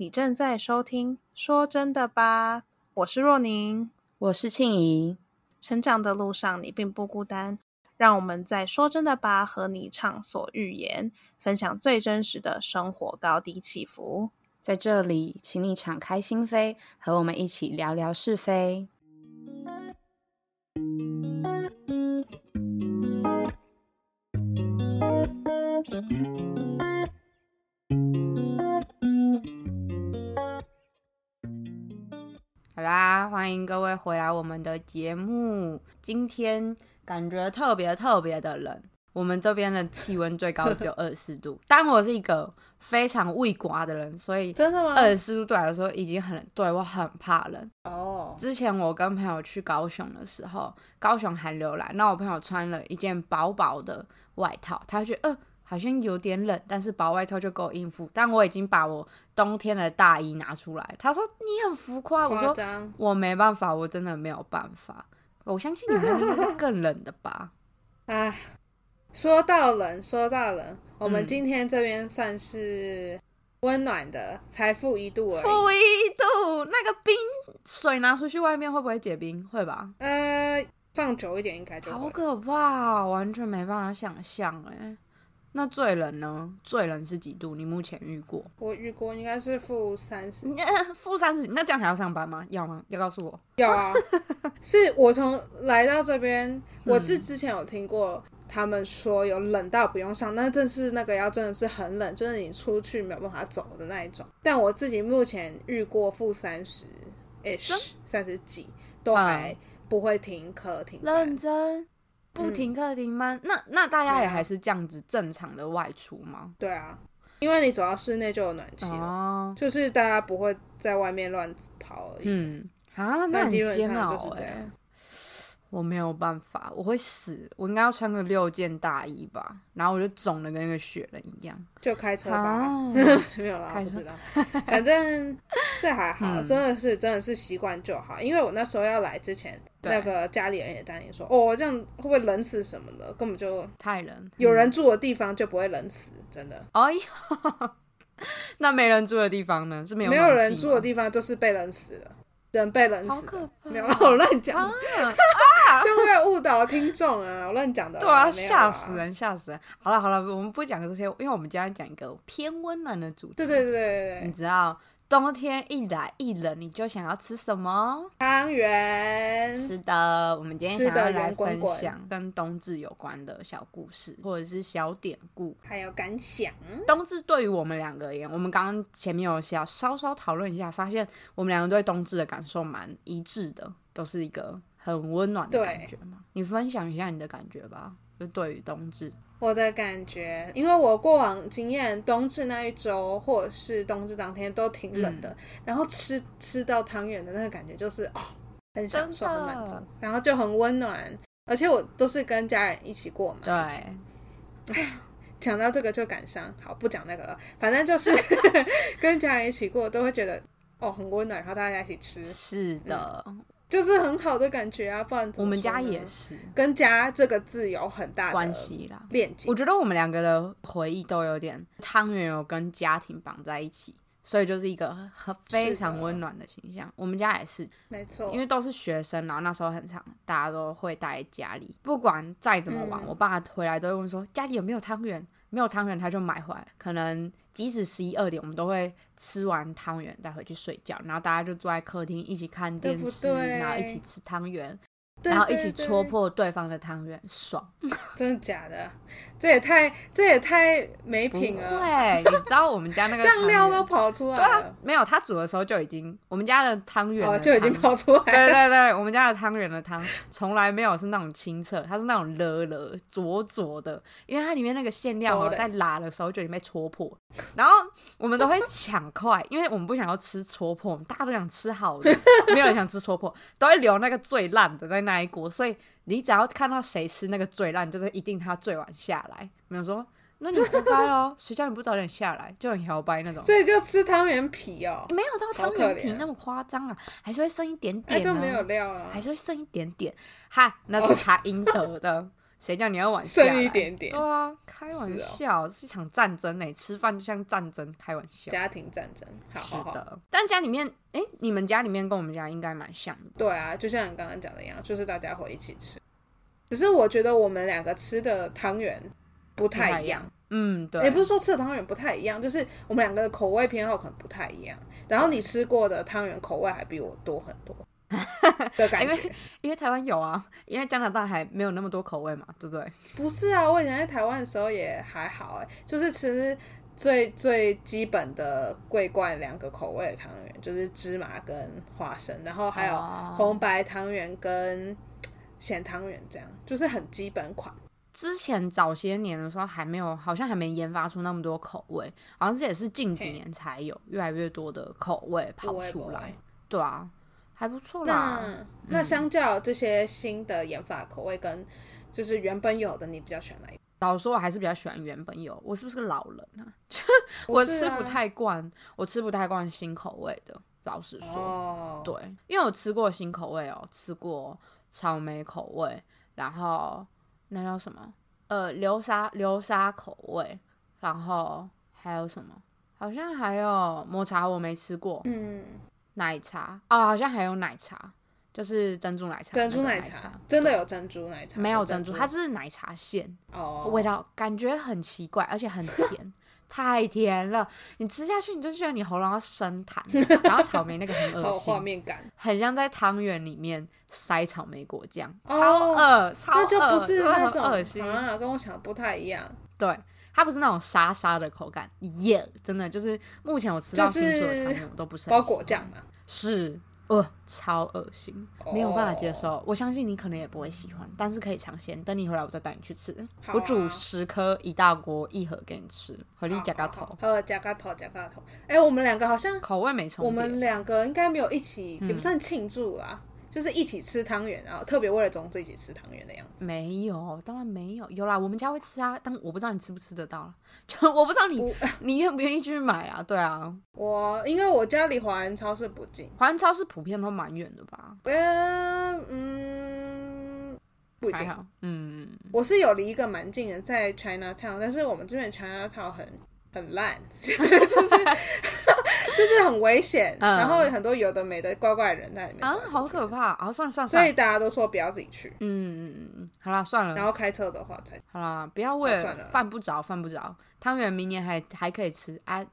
你正在收听《说真的吧》，我是若宁，我是庆怡。成长的路上，你并不孤单。让我们在《说真的吧》和你畅所欲言，分享最真实的生活高低起伏。在这里，请你敞开心扉，和我们一起聊聊是非。啦，欢迎各位回来我们的节目。今天感觉特别特别的冷，我们这边的气温最高只有 二十四度。但我是一个非常畏刮的人，所以真的吗？二十四度对我来说已经很冷，对我很怕冷。哦，之前我跟朋友去高雄的时候，高雄寒流来，那我朋友穿了一件薄薄的外套，他觉得呃。好像有点冷，但是薄外套就够应付。但我已经把我冬天的大衣拿出来。他说你很浮夸，我说我没办法，我真的没有办法。我相信你们应该是更冷的吧？哎，说到冷，说到冷，我们今天这边算是温暖的，才负一度而已。负一度，那个冰水拿出去外面会不会结冰？会吧？呃，放久一点应该就好可怕，完全没办法想象哎。那最冷呢？最冷是几度？你目前遇过？我遇过，应该是负三十。负三十，那这样还要上班吗？要吗？要告诉我。要啊，是我从来到这边，我是之前有听过他们说有冷到不用上，那真是那个要真的是很冷，就是你出去没有办法走的那一种。但我自己目前遇过负三十，ish 三十几，都还不会停课停。认真。不停课停班，那那大家也还是这样子正常的外出吗？对啊，因为你走到室内就有暖气了，就是大家不会在外面乱跑而已。嗯，啊，那很煎熬哎。我没有办法，我会死。我应该要穿个六件大衣吧，然后我就肿的跟个雪人一样。就开车吧，没有啦，不知道。反正是还好，真的是真的是习惯就好。因为我那时候要来之前，那个家里人也担心说，哦，这样会不会冷死什么的？根本就太冷，有人住的地方就不会冷死，真的。哎呀，那没人住的地方呢？是没有没有人住的地方，就是被冷死了。人被冷死，没有我乱讲，就会误导听众啊！我乱讲的，对啊，吓死人，吓死人！好了好了，我们不讲这些，因为我们今天讲一个偏温暖的主题。对对对对对，你知道。冬天一来一冷，你就想要吃什么？汤圆。是的，我们今天想要来分享跟冬至有关的小故事，或者是小典故，还有感想。冬至对于我们两个而言，我们刚刚前面有小稍稍讨论一下，发现我们两个对冬至的感受蛮一致的，都是一个很温暖的感觉嘛。你分享一下你的感觉吧，就对于冬至。我的感觉，因为我过往经验，冬至那一周或者是冬至当天都挺冷的，然后吃吃到汤圆的那个感觉就是哦，很享受、很满足，然后就很温暖。而且我都是跟家人一起过嘛。对。讲到这个就感伤，好不讲那个了。反正就是 跟家人一起过，都会觉得哦很温暖，然后大家一起吃。是的。就是很好的感觉啊，不然我们家也是跟“家”这个字有很大的关系啦。链接，我觉得我们两个的回忆都有点汤圆有跟家庭绑在一起，所以就是一个很非常温暖的形象。我们家也是，没错，因为都是学生，然后那时候很长，大家都会待在家里，不管再怎么晚，我爸回来都会问说家里有没有汤圆。没有汤圆，他就买回来。可能即使十一二点，我们都会吃完汤圆再回去睡觉，然后大家就坐在客厅一起看电视，然后一起吃汤圆。然后一起戳破对方的汤圆，爽！真的假的？这也太这也太没品了。对，你知道我们家那个酱料都跑出来了。没有，他煮的时候就已经，我们家的汤圆就已经跑出来。对对对，我们家的汤圆的汤从来没有是那种清澈，它是那种了了浊浊的，因为它里面那个馅料在拉的时候就已经被戳破。然后我们都会抢快，因为我们不想要吃戳破，大家都想吃好的，没有人想吃戳破，都会留那个最烂的在那。那一锅，所以你只要看到谁吃那个最烂，就是一定他最晚下来。没有说，那你活该哦，谁叫你不早点下来，就很摇掰那种。所以就吃汤圆皮哦，没有到汤圆皮那么夸张啊，还是会剩一点点，就没有料啊，还是会剩一点点。哈，那是他应得的。谁叫你要晚下一点点对啊，开玩笑，是一场战争呢。吃饭就像战争，开玩笑。家庭战争，好是好好。的。但家里面，哎、你们家里面跟我们家应该蛮像的。对啊，就像你刚刚讲的一样，就是大家会一起吃。只是我觉得我们两个吃的汤圆不太一样，嗯，对。也不是说吃的汤圆不太一样，就是我们两个的口味偏好可能不太一样。然后你吃过的汤圆口味还比我多很多 的感觉。因为因为台湾有啊，因为加拿大还没有那么多口味嘛，对不对？不是啊，我以前在台湾的时候也还好哎、就是吃最最基本的桂冠两个口味的汤圆，就是芝麻跟花生，然后还有哦红白汤圆跟咸汤圆，这样就是很基本款。之前早些年的时候还没有，好像还没研发出那么多口味，好像这也是近几年才有越来越多的口味跑出来会。对啊，还不错啦。那那相较这些新的研发口味跟就是原本有的，你比较喜欢哪一个？老实说，我还是比较喜欢原本有。我是不是个老人啊？我是啊吃不太惯，我吃不太惯新口味的。老实说，哦，对，因为我吃过新口味哦，吃过草莓口味，然后那叫什么？呃，流沙流沙口味，然后还有什么？好像还有抹茶，我没吃过。嗯，奶茶哦，好像还有奶茶，就是珍珠奶茶。珍珠那个奶奶茶真的有珍珠奶茶？没有珍珍珠，它是奶茶馅，哦，味道感觉很奇怪，而且很甜，太甜了。你吃下去，你就觉得你喉咙要生痰。然后草莓那个很 有画心，面感。很像在汤圆里面塞草莓果酱，哦超恶，超那就不是那种恶心。啊，跟我想的不太一样。对，它不是那种沙沙的口感，耶、真的就是目前我吃到就是新出的汤圆，我都不是很包喜欢果酱嘛，是，呃，超恶心，没有办法接哦受。我相信你可能也不会喜欢，但是可以尝鲜。等你回来，我再带你去吃。啊我煮十颗一大锅一盒给你吃，回力加个头，好，加个头，加个头。哎、我们两个好像，口味没重我叠。们两个应该没有一起，嗯也不算庆祝啦，就是一起吃汤圆，然后特别为了种子一起吃汤圆的样子。没有，当然没有。有啦，我们家会吃啊，但我不知道你吃不吃得到了。就我不知道你 你愿不愿意去买啊？对啊，我因为我家离华人超市不近，华人超市普遍都蛮远的吧？嗯嗯，不一定。好，嗯，我是有离一个蛮近的，在 China Town，但是我们这边 China Town 很很烂，就是就是很危险，嗯。然后很多有的没的怪怪的人在里面啊走来，走去好可怕。啊！算了算了所以了，大家都说不要自己去，嗯嗯嗯嗯，好啦，算了。然，后开车的话才好啦，不要为了算了犯不着犯不着，汤圆明年还还可以吃啊，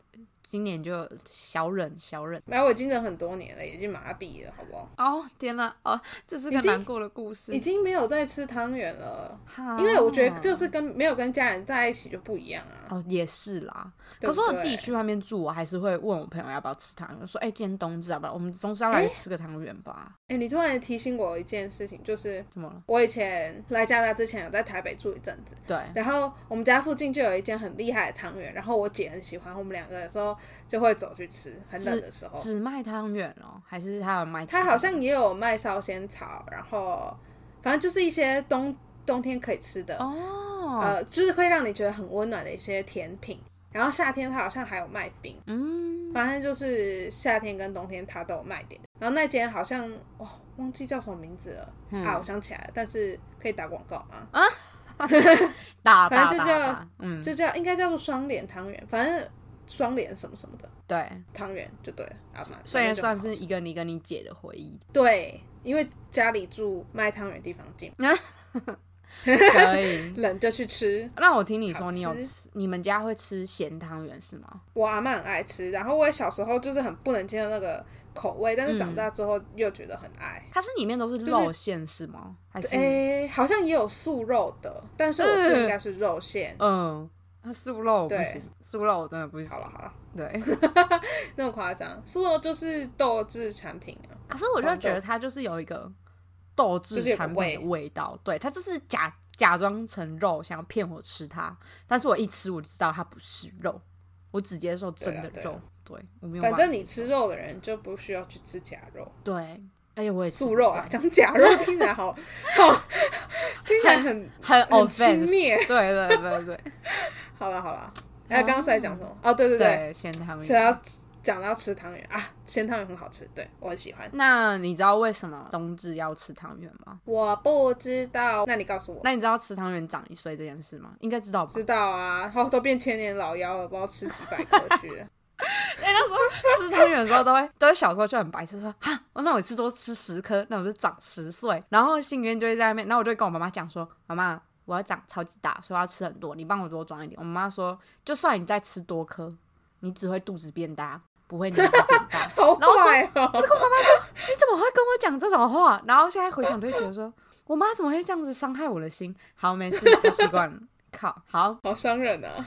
今年就小忍小忍。没有，我已经忍很多年了，已经麻痹了，好不好？哦天哪，哦，这是个难过的故事已。经没有在吃汤圆了，因为我觉得就是跟没有跟家人在一起就不一样啊。哦也是啦，可是我自己去外面住，我还是会问我朋友要不要吃汤圆，说哎、今天冬至要不要？我们总是要来哎吃个汤圆吧？哎、你突然提醒我一件事情，就是怎么了？我以前来加拿大之前有在台北住一阵子，对，然后我们家附近就有一间很厉害的汤圆，然后我姐很喜欢，我们两个有时候就会走去吃，很冷的时候。只卖汤圆哦，还是他有卖他好像也有卖烧仙草，然后反正就是一些冬冬天可以吃的，哦，呃，就是会让你觉得很温暖的一些甜品。然后夏天他好像还有卖冰，嗯，反正就是夏天跟冬天他都有卖点。然后那间好像哦，忘记叫什么名字了、嗯。啊，我想起来了，但是可以打广告吗？啊，打反正就叫嗯，就叫应该叫做双脸汤圆，反正双联什么什么的对，汤圆就对了，啊嘛，虽然算是一个你跟你姐的回忆，对，因为家里住卖汤圆地方近，可以。冷就去吃。那我听你说，你有你们家会吃咸汤圆是吗？我阿妈很爱吃，然后我也小时候就是很不能接受那个口味，但是长大之后又觉得很爱。它是里面都是是肉馅是吗？还是诶、好像也有素肉的，但是我吃的应该是肉馅。嗯，它素肉我不行，素肉我真的不行好。了好了，对，那么夸张，素肉就是豆制产品啊。可是我就觉得它就是有一个豆制产品的味味道，对，它就是假假装成肉，想要骗我吃它，但是我一吃我就知道它不是肉，我只接受真的肉，对我没有。反正你吃，肉的人就不需要去吃假肉、对，而且我也吃素肉啊，讲假肉听起来好 好，听起来很很很轻蔑对对对对好了好了，哎，刚刚是在讲什么？哦，对对对，对，咸汤是要圆，讲到吃汤圆啊，咸汤圆很好吃，对我很喜欢。那你知道为什么冬至要吃汤圆吗？我不知道，那你告诉我。那你知道吃汤圆长一岁这件事吗？应该知道吧？知道啊，然后都变千年老妖了，不知道吃几百颗去了。哎、那时候吃汤圆的时候，都会 都会小时候就很白痴，说哈，那我一次多吃十颗，那我就长十岁。然后心里面就会在那边，然后我就会跟我妈妈讲说，妈妈，我要长超级大，所以我要吃很多，你帮我多装一点。我妈妈说，就算你再吃多颗，你只会肚子变大，不会年纪变大。好然后说坏哦！你怎么会跟我讲这种话？然后现在回想就会觉得说，我妈怎么会这样子伤害我的心？好，没事，我习惯了。靠，好，好伤人啊！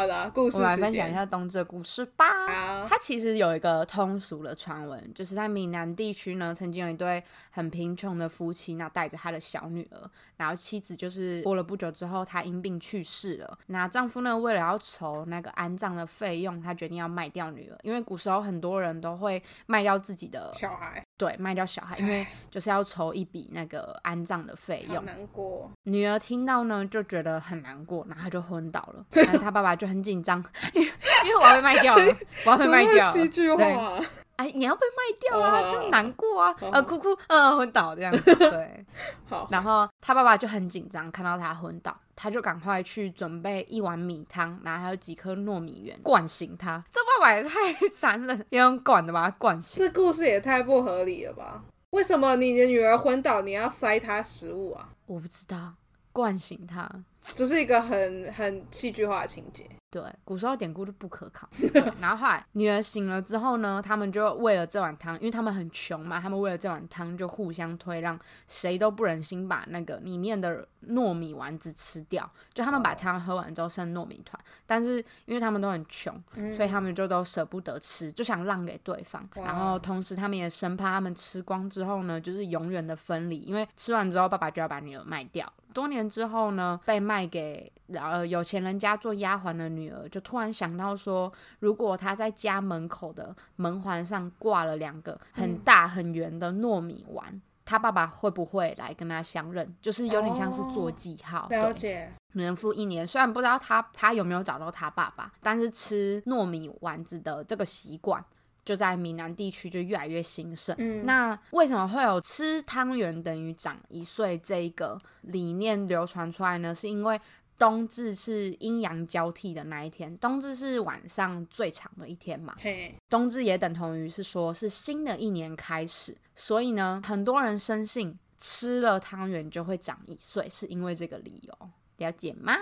好的，故事我们来。分享一下冬至的故事吧。好，它其实有一个通俗的传闻，就是在闽南地区呢，曾经有一对很贫穷的夫妻，那带着他的小女儿，然后妻子就是过了不久之后，她因病去世了。那丈夫呢，为了要筹那个安葬的费用，他决定要卖掉女儿，因为古时候很多人都会卖掉自己的，小孩对，卖掉小孩，因为就是要筹一笔那个安葬的费用。难过。女儿听到呢，就觉得很难过，然后她就昏倒了。然后她爸爸就很紧张，因 为因为我要被卖掉了，我要被卖掉了。戏剧对化，哎，你要被卖掉啊，哦就难过啊，好呃，哭哭，呃，昏倒这样子。对，好，然后他爸爸就很紧张，看到他昏倒，他就赶快去准备一碗米汤，然后还有几颗糯米圆，灌醒他。这爸爸也太 残忍，要用管的把他灌醒。这故事也太不合理了吧？为什么你的女儿昏倒，你要塞她食物啊？我不知道，灌醒她。这是一个很很戏剧化的情节。对，古时候典故就不可考。然后后来女儿醒了之后呢，他们就为了这碗汤，因为他们很穷嘛，他们为了这碗汤就互相推让，谁都不忍心把那个里面的糯米丸子吃掉。就他们把汤喝完之后剩糯米团，但是因为他们都很穷，所以他们就都舍不得吃，就想让给对方。然后同时他们也生怕他们吃光之后呢，就是永远的分离，因为吃完之后爸爸就要把女儿卖掉。多年之后呢，被卖给呃有钱人家做丫鬟的女儿，就突然想到说，如果她在家门口的门环上挂了两个很大很圆的糯米丸。她爸爸会不会来跟她相认？就是有点像是做记号。对了解，年复一年，虽然不知道他他有没有找到他爸爸，但是吃糯米丸子的这个习惯，就在闽南地区就越来越兴盛。嗯那为什么会有吃汤圆等于长一岁这一个理念流传出来呢？是因为冬至是阴阳交替的那一天，冬至是晚上最长的一天嘛，嘿，冬至也等同于是说是新的一年开始，所以呢，很多人深信吃了汤圆就会长一岁，是因为这个理由。了解吗？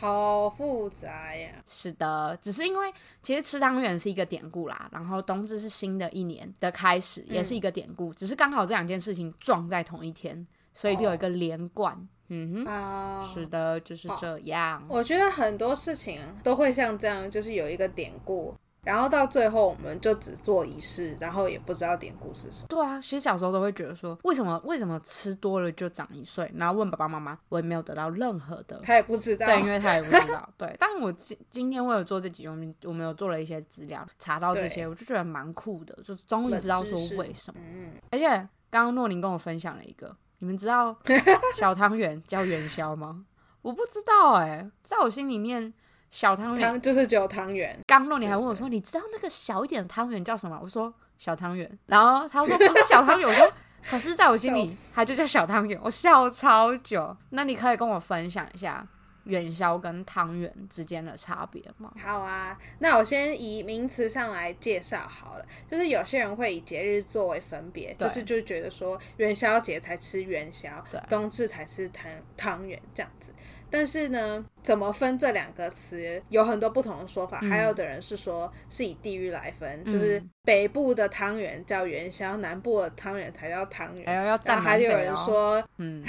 好复杂呀。是的，只是因为其实吃汤圆是一个典故啦，然后冬至是新的一年的开始，也是一个典故，只是刚好这两件事情撞在同一天，所以就有一个连贯。嗯哼，啊，是的，就是这样。我觉得很多事情啊都会像这样，就是有一个典故，然后到最后我们就只做仪式，然后也不知道典故是什么。对啊，其实小时候都会觉得说，为什么为什么吃多了就长一岁？然后问爸爸妈妈，我也没有得到任何的他也不知道，对，因为他也不知道。对，但我今今天为了做这集，我们我们有做了一些资料，查到这些，我就觉得蛮酷的，就终于知道说为什么。嗯，而且刚刚诺宁跟我分享了一个，你们知道 小汤圆叫元宵吗？我不知道哎、在我心里面，小汤圆。汤就是只有汤圆，刚诺你还问我是说：“你知道那个小一点的汤圆叫什么？”我说：“小汤圆。”然后他说：“不是小汤圆。”我说：“可是在我心里它就叫小汤圆。”我笑超久。那你可以跟我分享一下元宵跟汤圆之间的差别吗？好啊，那我先以名词上来介绍好了。就是有些人会以节日作为分别，就是就觉得说元宵节才吃元宵对，冬至才吃汤汤圆这样子。但是呢，怎么分这两个词有很多不同的说法。嗯还有的人是说是以地域来分，嗯就是北部的汤圆叫元宵，南部的汤圆才叫汤圆。哎呦，要然站后还有人说，嗯，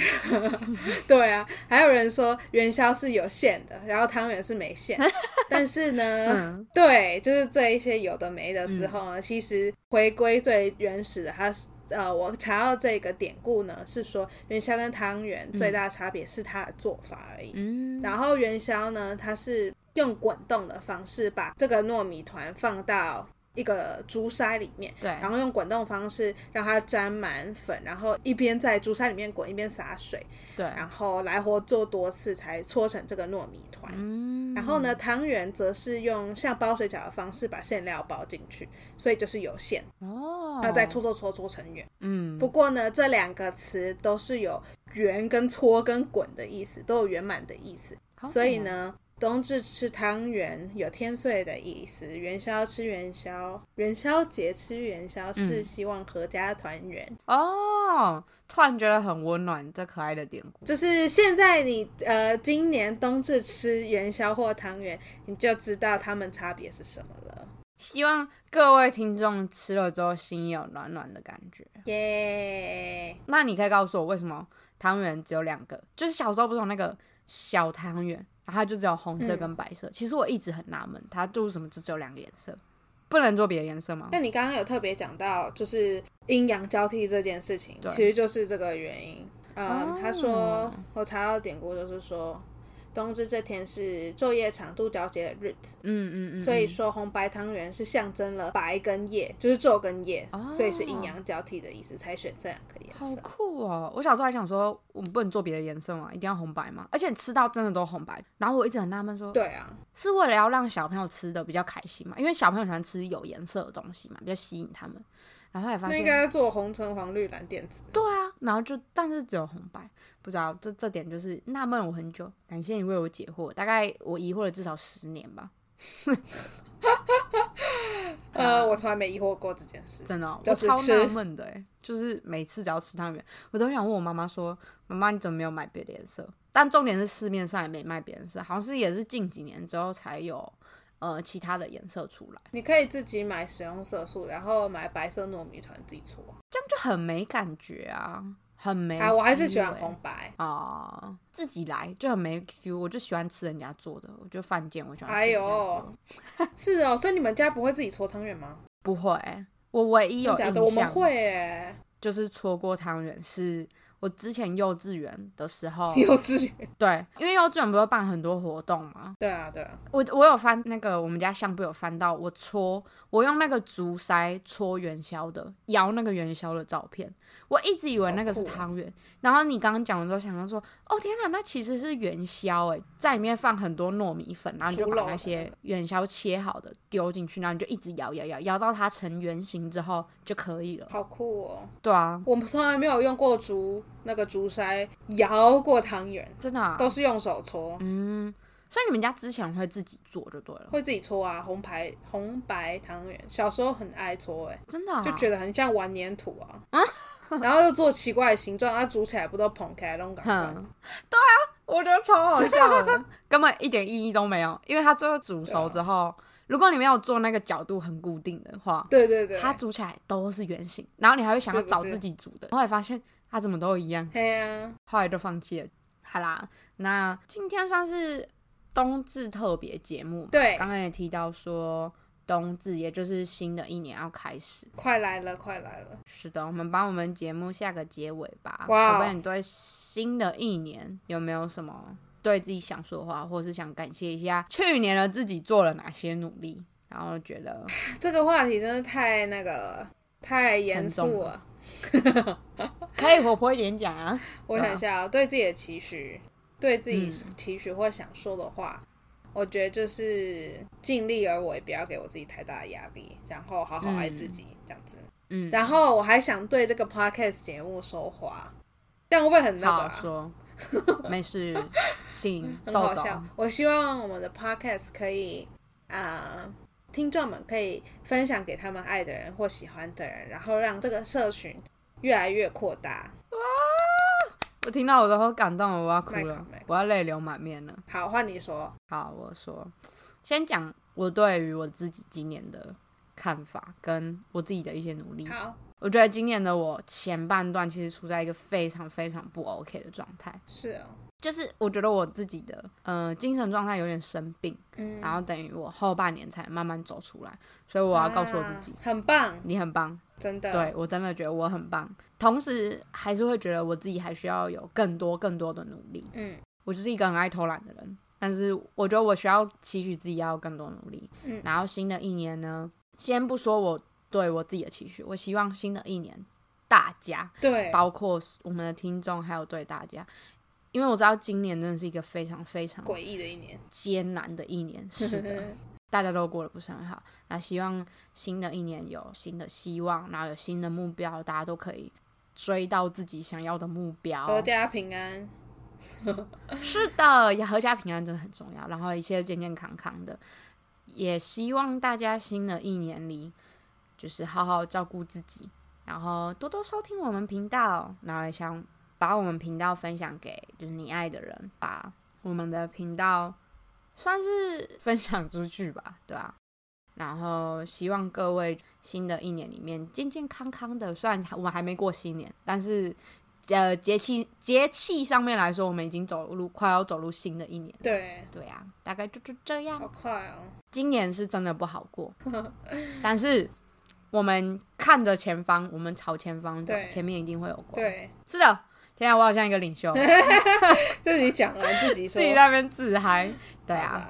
对啊，还有人说元宵是有馅的，然后汤圆是没馅。但是呢，嗯对，就是这一些有的没的之后呢，其实回归最原始的，它是呃，我查到这个典故呢，是说元宵跟汤圆最大的差别是它的做法而已。嗯，然后元宵呢，它是用滚动的方式把这个糯米团放到一个竹筛里面，对，然后用滚动方式让它沾满粉，然后一边在竹筛里面滚，一边洒水，对，然后来回做多次才搓成这个糯米团。嗯，然后呢，汤圆则是用像包水饺的方式把馅料包进去，所以就是有馅，哦，然后再搓搓搓搓成圆。嗯，不过呢，这两个词都是有圆跟搓跟滚的意思，都有圆满的意思。所以呢，冬至吃汤圆有天岁的意思，元宵吃元宵，元宵节吃元宵是嗯希望阖家团圆。哦，突然觉得很温暖，这可爱的典故。就是现在你呃，今年冬至吃元宵或汤圆，你就知道它们差别是什么了。希望各位听众吃了之后心有暖暖的感觉。耶、那你可以告诉我为什么汤圆只有两个？就是小时候不是有那个小汤圆，然后它就只有红色跟白色。其实我一直很纳闷，它就是什么就只有两个颜色？不能做别的颜色吗？那你刚刚有特别讲到，就是阴阳交替这件事情，其实就是这个原因。嗯，哦他说我查到典故，就是说冬至这天是昼夜长度交接的日子，嗯嗯嗯，所以嗯说红白汤圆是象征了白跟夜，就是昼跟夜，哦所以是阴阳交替的意思，才选这两个颜色好。酷哦！我小时候还想说，我们不能做别的颜色吗？一定要红白吗？而且吃到真的都红白。然后我一直很纳闷说，对啊，是为了要让小朋友吃的比较开心嘛？因为小朋友喜欢吃有颜色的东西嘛，比较吸引他们。然后后来发现，那应该做红橙黄绿蓝靛紫。对啊，然后就但是只有红白，不知道这这点就是纳闷我很久。感谢你为我解惑，大概我疑惑了至少十年吧，呃，我从来没疑惑过这件事。真的我超纳闷的哎，就是每次只要吃汤圆，我都想问我妈妈说：“妈妈，你怎么没有买别的颜色？”但重点是市面上也没卖别的颜色，好像是也是近几年之后才有呃其他的颜色出来，你可以自己买食用色素，然后买白色糯米团自己搓。这样就很没感觉啊，很没欸。啊，我还是喜欢红白。啊、自己来就很没 feel，我就喜欢吃人家做的，我就犯贱，我喜欢吃哎呦。，是哦，所以你们家不会自己搓汤圆吗？不会，我唯一有印真的假的？我们象会诶，就是搓过汤圆，是我之前幼稚园的时候，幼稚园。对，因为幼稚园不是办很多活动嘛，对啊，对啊，我我有翻那个我们家相簿有翻到我搓，我用那个竹筛搓元宵的，摇那个元宵的照片，我一直以为那个是汤圆，然后你刚刚讲的时候想到说，哦天哪，那其实是元宵哎，在里面放很多糯米粉，然后你就把那些元宵切好的丢进去，然后你就一直摇摇摇，摇到它成圆形之后就可以了。好酷哦！对啊，我们从来没有用过竹那个竹筛摇过汤圆，真的、啊，都是用手搓，嗯，所以你们家之前会自己做就对了，会自己搓啊。红白红白汤圆，小时候很爱搓，哎，真的、啊，就觉得很像玩粘土啊。啊？然后又做奇怪的形状，它煮起来不都蓬开那种感觉？哼，对啊，我觉得超好笑。的，根本一点意义都没有，因为它最后煮熟之后，如果你没有做那个角度很固定的话，对对对，它煮起来都是圆形，然后你还会想要找自己煮的，后来发现它怎么都一样，对啊，后来就放弃了。好啦，那今天算是冬至特别节目嘛，对刚刚也提到说冬至也就是新的一年要开始，快来了，快来了！是的，我们帮我们节目下个结尾吧。哇哦宝贝，你对新的一年有没有什么对自己想说的话，或是想感谢一下去年的自己做了哪些努力？然后觉得 这个话题真的太那个太严肃了。可以活泼一点讲啊。我想一下、啊，对自己的期许，对自己嗯期许或想说的话，我觉得就是尽力而为，不要给我自己太大的压力，然后好好爱自己，这样子。嗯，然后我还想对这个 podcast 节目说话，但会不会很那个？说，没事，行很。好笑。我希望我们的 podcast 可以啊、听众们可以分享给他们爱的人或喜欢的人，然后让这个社群越来越扩大。我听到我都好感动了，我要哭了我要泪流满面了。好，换你说。好，我说，先讲我对于我自己今年的看法，跟我自己的一些努力。好，我觉得今年的我前半段其实处在一个非常非常不 OK 的状态，是哦，就是我觉得我自己的呃精神状态有点生病，嗯，然后等于我后半年才慢慢走出来，所以我要告诉我自己，啊很棒，你很棒，真的。对我真的觉得我很棒，同时还是会觉得我自己还需要有更多更多的努力。嗯我就是一个很爱偷懒的人，但是我觉得我需要期许自己要有更多努力。嗯然后新的一年呢，先不说我对我自己的期许，我希望新的一年大家，对，包括我们的听众，还有对大家，因为我知道今年真的是一个非常非常诡异的一年，艰难的一年，是的，大家都过得不是很好。那希望新的一年有新的希望，然后有新的目标，大家都可以追到自己想要的目标，阖家平安。是的，阖家平安真的很重要，然后一切健健康康的。也希望大家新的一年里，就是好好照顾自己，然后多多收听我们频道，然后也想。把我们频道分享给就是你爱的人，把我们的频道算是分享出去吧，对吧？然后希望各位新的一年里面健健康康的。虽然我们还没过新年，但是呃节气节气上面来说，我们已经走入快要走入新的一年。对对啊，大概就就这样。好快哦！今年是真的不好过，但是我们看着前方，我们朝前方走，前面一定会有光。对，是的。现在我好像一个领袖，自己讲完 自己自己在那边自嗨。对啊，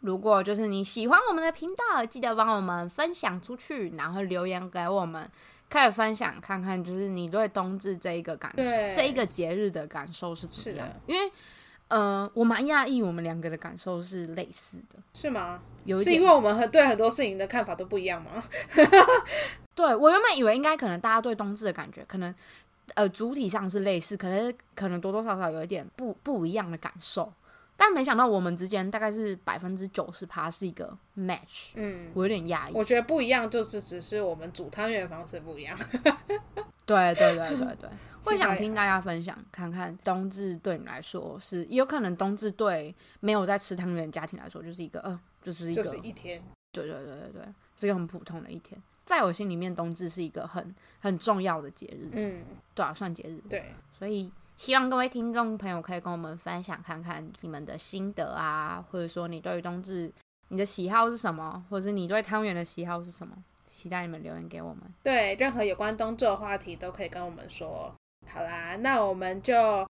如果就是你喜欢我们的频道，记得帮我们分享出去，然后留言给我们，可以分享看看，就是你对冬至这一个感，这一个节日的感受是怎么样？因为呃，我蛮讶异，我们两个的感受是类似的，是吗？有是因为我们很对很多事情的看法都不一样吗？对我原本以为应该可能大家对冬至的感觉可能。呃，主体上是类似，可是可能多多少少有一点不不一样的感受，但没想到我们之间大概是百分之九十趴是一个 match，嗯，我有点压抑。我觉得不一样就是只是我们煮汤圆的方式不一样。对对对对对，会想听大家分享，看看冬至对你来说是有可能冬至对没有在吃汤圆的家庭来说就是一个呃，就是一个一天，对对对对对，是一个很普通的一天。在我心里面，冬至是一个很很重要的节日，嗯，对啊，算节日，对，所以希望各位听众朋友可以跟我们分享看看你们的心得啊，或者说你对于冬至你的喜好是什么，或者是你对汤圆的喜好是什么，期待你们留言给我们。对，任何有关冬至的话题都可以跟我们说。好啦，那我们就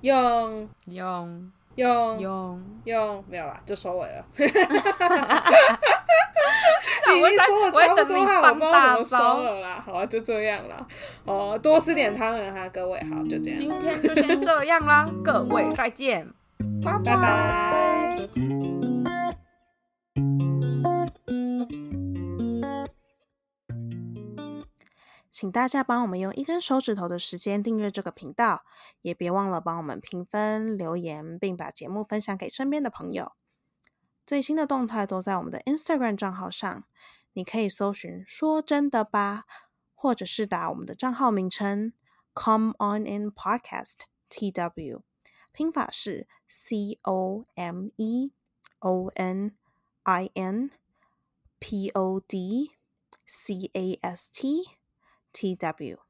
用用用用用，没有啦，就收尾了。你已经说了差不多话，我不知道怎么收了啦。好，就这样啦。哦，多吃点汤圆哈，各位。好，就这样。今天就先这样啦，各位再见，拜拜。请大家帮我们用一根手指头的时间订阅这个频道，也别忘了帮我们评分、留言，并把节目分享给身边的朋友。最新的动态都在我们的 Instagram 账号上，你可以搜寻“说真的吧”，或者是打我们的账号名称 “Come On In Podcast T W”，拼法是 C O M E O N I N P O D C A S T T W。